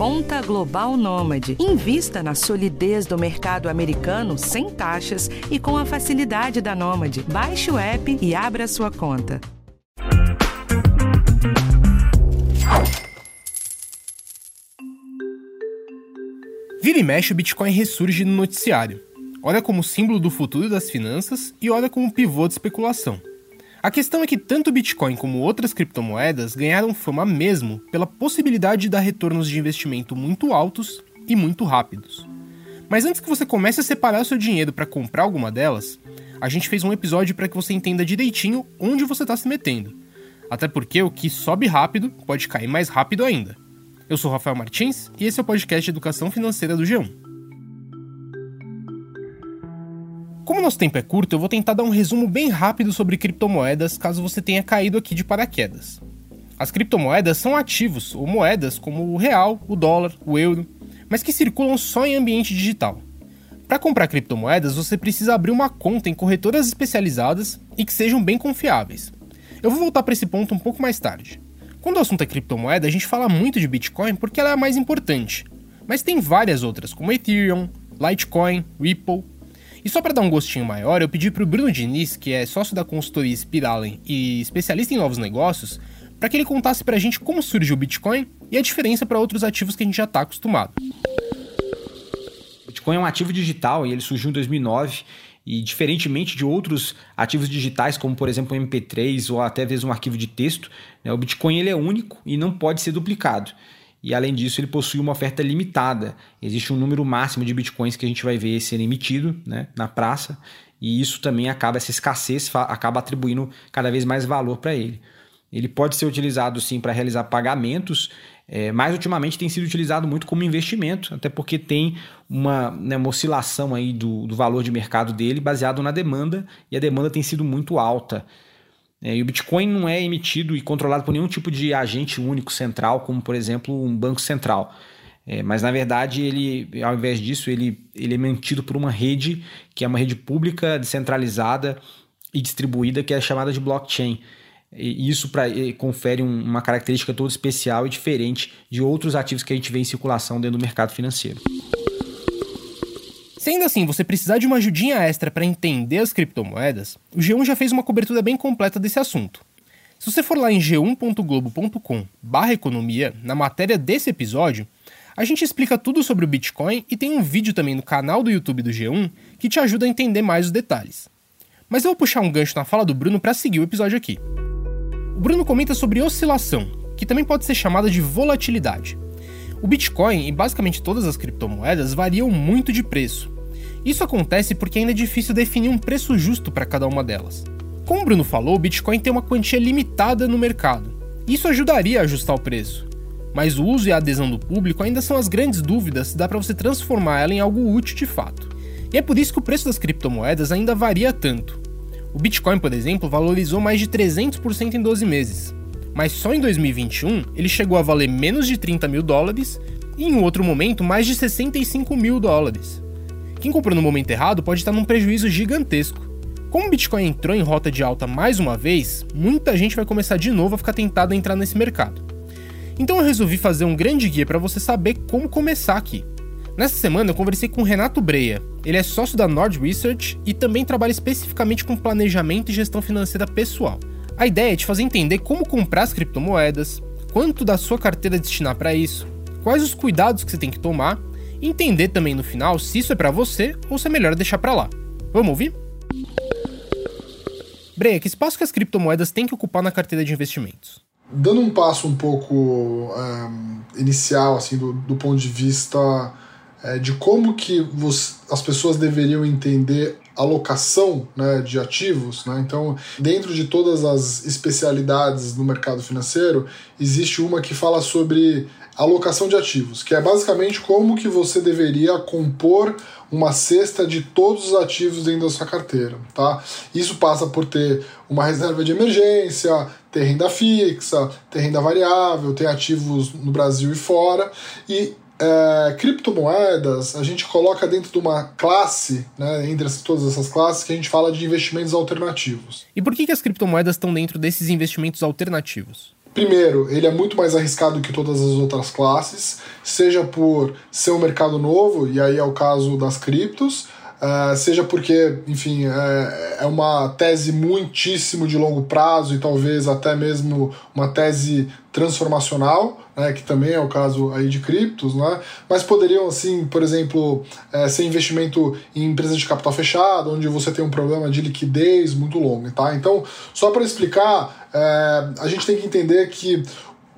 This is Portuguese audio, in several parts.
Conta Global Nômade. Invista na solidez do mercado americano sem taxas e com a facilidade da Nômade. Baixe o app e abra sua conta. Vira e mexe, o Bitcoin ressurge no noticiário. Olha como símbolo do futuro das finanças e olha como pivô de especulação. A questão é que tanto o Bitcoin como outras criptomoedas ganharam fama mesmo pela possibilidade de dar retornos de investimento muito altos e muito rápidos. Mas antes que você comece a separar seu dinheiro para comprar alguma delas, a gente fez um episódio para que você entenda direitinho onde você está se metendo. Até porque o que sobe rápido pode cair mais rápido ainda. Eu sou Rafael Martins e esse é o podcast Educação Financeira do G1. Como nosso tempo é curto, eu vou tentar dar um resumo bem rápido sobre criptomoedas caso você tenha caído aqui de paraquedas. As criptomoedas são ativos ou moedas como o real, o dólar, o euro, mas que circulam só em ambiente digital. Para comprar criptomoedas, você precisa abrir uma conta em corretoras especializadas e que sejam bem confiáveis. Eu vou voltar para esse ponto um pouco mais tarde. Quando o assunto é criptomoeda, a gente fala muito de Bitcoin porque ela é a mais importante, mas tem várias outras, como Ethereum, Litecoin, Ripple e só para dar um gostinho maior, eu pedi para o Bruno Diniz, que é sócio da consultoria Spiralen e especialista em novos negócios, para que ele contasse para a gente como surgiu o Bitcoin e a diferença para outros ativos que a gente já está acostumado. Bitcoin é um ativo digital e ele surgiu em 2009 e diferentemente de outros ativos digitais, como por exemplo o MP3 ou até mesmo um arquivo de texto, né, o Bitcoin ele é único e não pode ser duplicado e além disso ele possui uma oferta limitada. Existe um número máximo de bitcoins que a gente vai ver sendo emitido né, na praça e isso também acaba, essa escassez acaba atribuindo cada vez mais valor para ele. Ele pode ser utilizado sim para realizar pagamentos, é, mas ultimamente tem sido utilizado muito como investimento, até porque tem uma, né, uma oscilação aí do, do valor de mercado dele baseado na demanda e a demanda tem sido muito alta. É, e o Bitcoin não é emitido e controlado por nenhum tipo de agente único central, como por exemplo um banco central. É, mas na verdade, ele, ao invés disso, ele, ele é mantido por uma rede que é uma rede pública, descentralizada e distribuída, que é chamada de blockchain. E isso pra, confere um, uma característica toda especial e diferente de outros ativos que a gente vê em circulação dentro do mercado financeiro. Se ainda assim você precisar de uma ajudinha extra para entender as criptomoedas, o G1 já fez uma cobertura bem completa desse assunto. Se você for lá em g1.globo.com/economia, na matéria desse episódio, a gente explica tudo sobre o Bitcoin e tem um vídeo também no canal do YouTube do G1 que te ajuda a entender mais os detalhes. Mas eu vou puxar um gancho na fala do Bruno para seguir o episódio aqui. O Bruno comenta sobre oscilação, que também pode ser chamada de volatilidade. O Bitcoin e basicamente todas as criptomoedas variam muito de preço. Isso acontece porque ainda é difícil definir um preço justo para cada uma delas. Como o Bruno falou, o Bitcoin tem uma quantia limitada no mercado. Isso ajudaria a ajustar o preço. Mas o uso e a adesão do público ainda são as grandes dúvidas se dá para você transformar ela em algo útil de fato. E é por isso que o preço das criptomoedas ainda varia tanto. O Bitcoin, por exemplo, valorizou mais de 300% em 12 meses, mas só em 2021 ele chegou a valer menos de 30 mil dólares e em outro momento mais de 65 mil dólares. Quem comprou no momento errado pode estar num prejuízo gigantesco. Como o Bitcoin entrou em rota de alta mais uma vez, muita gente vai começar de novo a ficar tentada a entrar nesse mercado. Então eu resolvi fazer um grande guia para você saber como começar aqui. Nessa semana eu conversei com o Renato Breia. Ele é sócio da Nord Research e também trabalha especificamente com planejamento e gestão financeira pessoal. A ideia é te fazer entender como comprar as criptomoedas, quanto da sua carteira destinar para isso, quais os cuidados que você tem que tomar e entender também no final se isso é para você ou se é melhor deixar para lá. Vamos ouvir? Breia, que espaço que as criptomoedas têm que ocupar na carteira de investimentos? Dando um passo um pouco um, inicial, assim, do, do ponto de vista é, de como que você, as pessoas deveriam entender alocação né, de ativos. Né? Então, dentro de todas as especialidades no mercado financeiro, existe uma que fala sobre alocação de ativos, que é basicamente como que você deveria compor uma cesta de todos os ativos dentro da sua carteira, tá? Isso passa por ter uma reserva de emergência, ter renda fixa, ter renda variável, ter ativos no Brasil e fora, e é, criptomoedas a gente coloca dentro de uma classe, né, entre todas essas classes, que a gente fala de investimentos alternativos. E por que, que as criptomoedas estão dentro desses investimentos alternativos? Primeiro, ele é muito mais arriscado que todas as outras classes, seja por ser um mercado novo, e aí é o caso das criptos, Uh, seja porque, enfim, é, é, uma tese muitíssimo de longo prazo e talvez até mesmo uma tese transformacional, né, que também é o caso aí de criptos, né, mas poderiam, assim, por exemplo, é, ser investimento em empresas de capital fechado, onde você tem um problema de liquidez muito longo. Tá? Então, só para explicar, é, a gente tem que entender que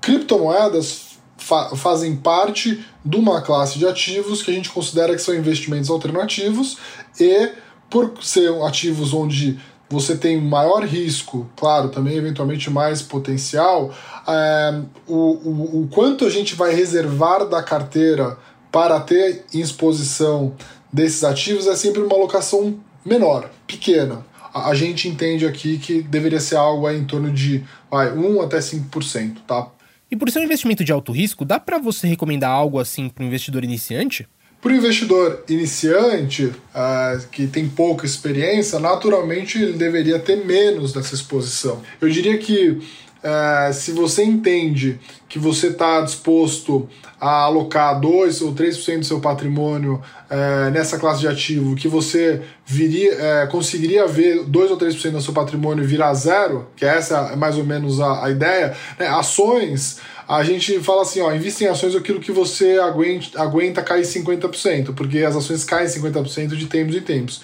criptomoedas fa fazem parte de uma classe de ativos que a gente considera que são investimentos alternativos e por ser ativos onde você tem maior risco, claro, também eventualmente mais potencial, é, o, o, o quanto a gente vai reservar da carteira para ter exposição desses ativos é sempre uma alocação menor, pequena. A, a gente entende aqui que deveria ser algo em torno de vai, 1 até 5%, tá? E por ser um investimento de alto risco, dá para você recomendar algo assim para um investidor iniciante? Para o investidor iniciante, uh, que tem pouca experiência, naturalmente ele deveria ter menos dessa exposição. Eu diria que uh, se você entende que você está disposto a alocar 2 ou 3% do seu patrimônio uh, nessa classe de ativo, que você viria, conseguiria ver 2 ou 3% do seu patrimônio virar zero, que essa é mais ou menos a, a ideia, né? ações a gente fala assim, ó, invista em ações aquilo que você aguenta, aguenta cair 50%, porque as ações caem 50% de tempos em tempos.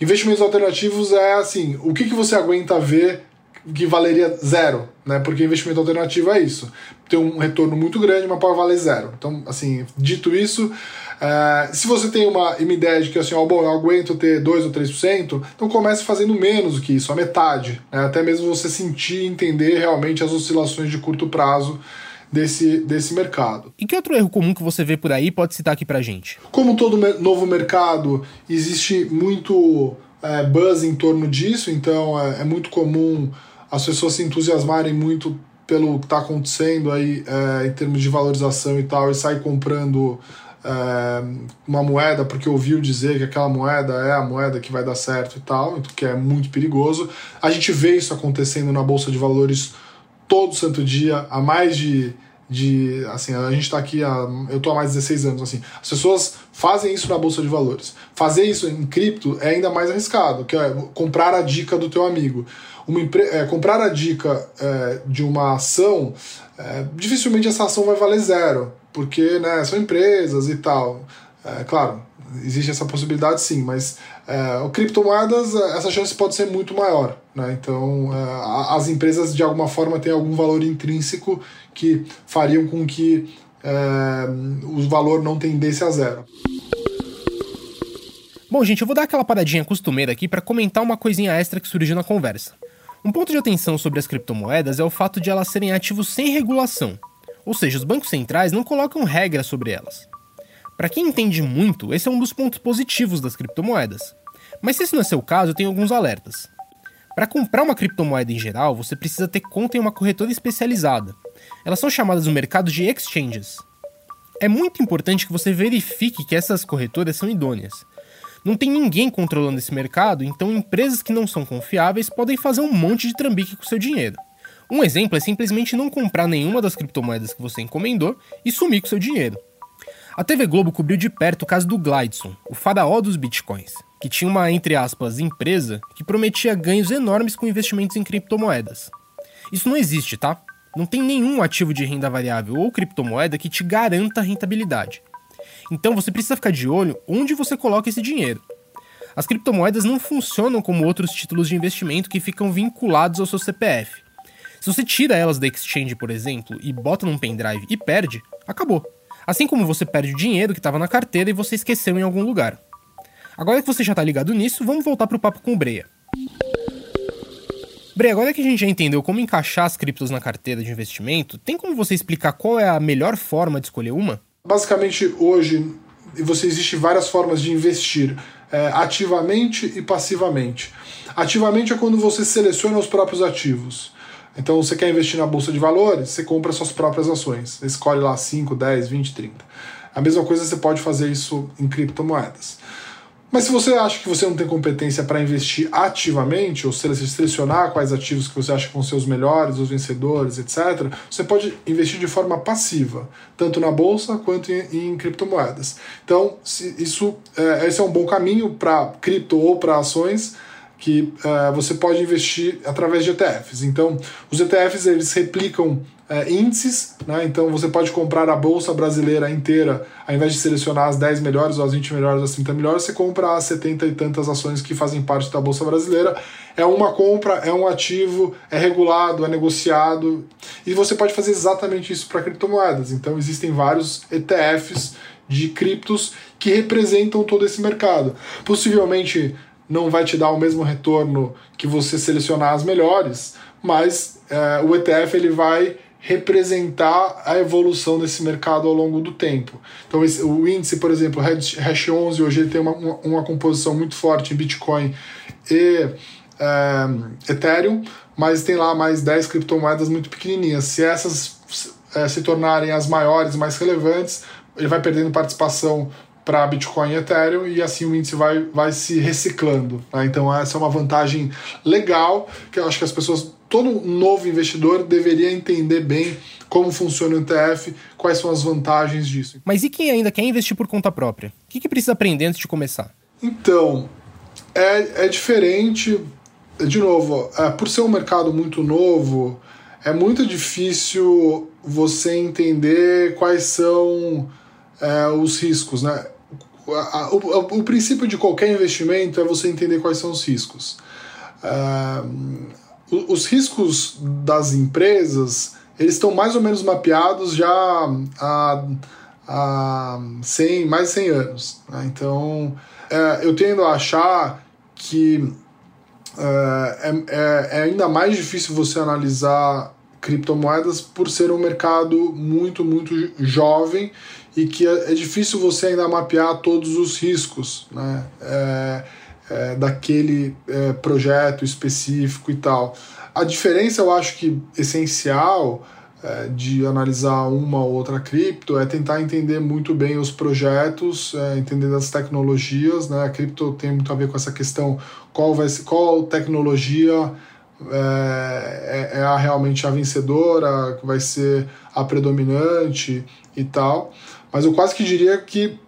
Investimentos alternativos é assim, o que, que você aguenta ver que valeria zero, né? Porque investimento alternativo é isso. Tem um retorno muito grande, mas pode valer zero. Então, assim, dito isso, é, se você tem uma, uma ideia de que assim, ó, bom, eu aguento ter 2 ou 3%, então comece fazendo menos do que isso, a metade. Né? Até mesmo você sentir e entender realmente as oscilações de curto prazo desse, desse mercado. E que outro erro comum que você vê por aí pode citar aqui pra gente? Como todo novo mercado, existe muito é, buzz em torno disso, então é, é, muito comum as pessoas se entusiasmarem muito pelo que está acontecendo aí é, em termos de valorização e tal, e sair comprando é, uma moeda porque ouviu dizer que aquela moeda é a moeda que vai dar certo e tal, que é muito perigoso. A gente vê isso acontecendo na Bolsa de Valores todo santo dia, há mais de de assim, a gente está aqui há, eu tô há mais de 16 anos assim. As pessoas fazem isso na bolsa de valores. Fazer isso em cripto é ainda mais arriscado, que é comprar a dica do teu amigo. Uma é, comprar a dica é, de uma ação, é, dificilmente essa ação vai valer zero, porque né, são empresas e tal. É, claro, existe essa possibilidade sim, mas é, o criptomoedas, é, essa chance pode ser muito maior. Né? Então, é, as empresas de alguma forma têm algum valor intrínseco que fariam com que é, o valor não tendesse a zero. Bom, gente, eu vou dar aquela paradinha costumeira aqui para comentar uma coisinha extra que surgiu na conversa. Um ponto de atenção sobre as criptomoedas é o fato de elas serem ativos sem regulação, ou seja, os bancos centrais não colocam regras sobre elas. Para quem entende muito, esse é um dos pontos positivos das criptomoedas. Mas se esse não é seu caso, eu tenho alguns alertas. Para comprar uma criptomoeda em geral, você precisa ter conta em uma corretora especializada. Elas são chamadas no mercado de exchanges. É muito importante que você verifique que essas corretoras são idôneas. Não tem ninguém controlando esse mercado, então empresas que não são confiáveis podem fazer um monte de trambique com seu dinheiro. Um exemplo é simplesmente não comprar nenhuma das criptomoedas que você encomendou e sumir com seu dinheiro. A TV Globo cobriu de perto o caso do Glideson, o faraó dos bitcoins, que tinha uma, entre aspas, empresa que prometia ganhos enormes com investimentos em criptomoedas. Isso não existe, tá? Não tem nenhum ativo de renda variável ou criptomoeda que te garanta rentabilidade. Então você precisa ficar de olho onde você coloca esse dinheiro. As criptomoedas não funcionam como outros títulos de investimento que ficam vinculados ao seu CPF. Se você tira elas da exchange, por exemplo, e bota num pendrive e perde, acabou. Assim como você perde o dinheiro que estava na carteira e você esqueceu em algum lugar. Agora que você já está ligado nisso, vamos voltar para o papo com o Breia. Breia, agora que a gente já entendeu como encaixar as criptos na carteira de investimento, tem como você explicar qual é a melhor forma de escolher uma? Basicamente, hoje, você existe várias formas de investir, é, ativamente e passivamente. Ativamente é quando você seleciona os próprios ativos. Então, você quer investir na bolsa de valores, você compra suas próprias ações. Escolhe lá 5, 10, 20, 30. A mesma coisa você pode fazer isso em criptomoedas. Mas se você acha que você não tem competência para investir ativamente, ou selecionar quais ativos que você acha que vão ser os melhores, os vencedores, etc., você pode investir de forma passiva, tanto na bolsa quanto em, em criptomoedas. Então, isso, é, esse é um bom caminho para cripto ou para ações que é, você pode investir através de ETFs. Então, os ETFs eles replicam é, índices, né? então você pode comprar a bolsa brasileira inteira, ao invés de selecionar as 10 melhores ou as 20 melhores ou as 30 melhores, você compra as 70 e tantas ações que fazem parte da bolsa brasileira. É uma compra, é um ativo, é regulado, é negociado, e você pode fazer exatamente isso para criptomoedas. Então existem vários ETFs de criptos que representam todo esse mercado. Possivelmente não vai te dar o mesmo retorno que você selecionar as melhores, mas é, o ETF ele vai representar a evolução desse mercado ao longo do tempo. Então, esse, o índice, por exemplo, Hash 11, hoje ele tem uma, uma, composição muito forte em Bitcoin e é, Ethereum, mas tem lá mais 10 criptomoedas muito pequenininhas. Se essas é, se tornarem as maiores, mais relevantes, ele vai perdendo participação para Bitcoin e Ethereum e assim o índice vai, vai se reciclando. Né? Então essa é uma vantagem legal que eu acho que as pessoas, todo novo investidor deveria entender bem como funciona o ETF, quais são as vantagens disso. Mas e quem ainda quer investir por conta própria? O que, que precisa aprender antes de começar? Então, é, é diferente, de novo, é, por ser um mercado muito novo, é muito difícil você entender quais são é, os riscos, né? o, o, o, princípio de qualquer investimento é você entender quais são os riscos. Uh, os riscos das empresas eles estão mais ou menos mapeados já há, há 100, mais de 100 anos. Né? Então, é, eu tendo a achar que é, é, é ainda mais difícil você analisar criptomoedas por ser um mercado muito, muito jovem e que é, é difícil você ainda mapear todos os riscos né, é, é, daquele é, projeto específico e tal. A diferença, eu acho que essencial é, de analisar uma ou outra cripto é tentar entender muito bem os projetos, é, entender as tecnologias. Né? A cripto tem muito a ver com essa questão qual, vai qual tecnologia é, é, a realmente a vencedora, que vai ser a predominante e tal. Mas eu quase que diria que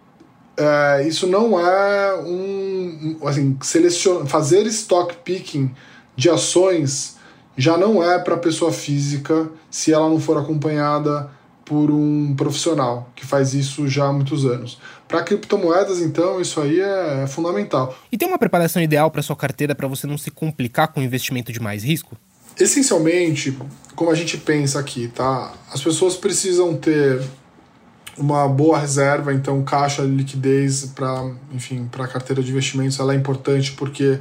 é, isso não é um. Assim, selecion, fazer stock picking de ações já não é para pessoa física se ela não for acompanhada por um profissional que faz isso já há muitos anos. Para criptomoedas, então, isso aí é fundamental. E tem uma preparação ideal para sua carteira para você não se complicar com investimento de mais risco? Essencialmente, como a gente pensa aqui, tá? As pessoas precisam ter uma boa reserva, então caixa, liquidez para, enfim, para a carteira de investimentos, ela é importante porque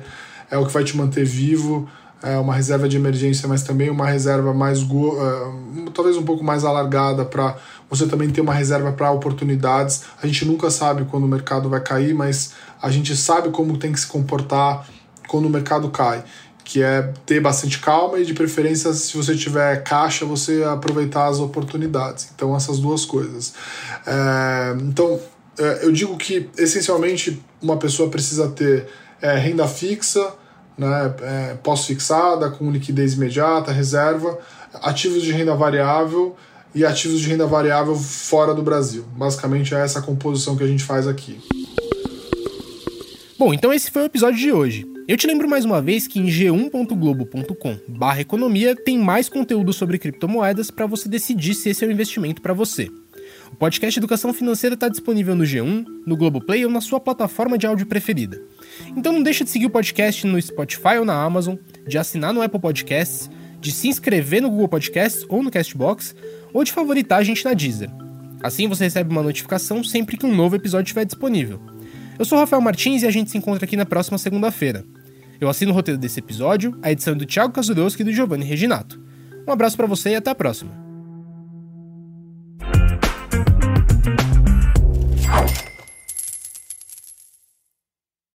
é o que vai te manter vivo, é uma reserva de emergência, mas também uma reserva mais uh, talvez um pouco mais alargada para você também ter uma reserva para oportunidades. A gente nunca sabe quando o mercado vai cair, mas a gente sabe como tem que se comportar quando o mercado cai que é ter bastante calma e de preferência se você tiver caixa você aproveitar as oportunidades. Então essas duas coisas. É, então é, eu digo que essencialmente uma pessoa precisa ter é, renda fixa né, é, pós-fixada com liquidez imediata reserva ativos de renda variável e ativos de renda variável fora do Brasil. Basicamente é essa composição que a gente faz aqui. Bom, então esse foi o episódio de hoje. Eu te lembro mais uma vez que em g1.globo.com/economia tem mais conteúdo sobre criptomoedas para você decidir se esse é o investimento para você. O podcast Educação Financeira está disponível no G1, no Globoplay ou na sua plataforma de áudio preferida. Então não deixa de seguir o podcast no Spotify ou na Amazon, de assinar no Apple Podcasts, de se inscrever no Google Podcasts ou no Castbox, ou de favoritar a gente na Deezer. Assim você recebe uma notificação sempre que um novo episódio estiver disponível. Eu sou Rafael Martins e a gente se encontra aqui na próxima segunda-feira. Eu assino o roteiro desse episódio, a edição é do Thiago Kazudowski e do Giovanni Reginato. Um abraço para você e até a próxima.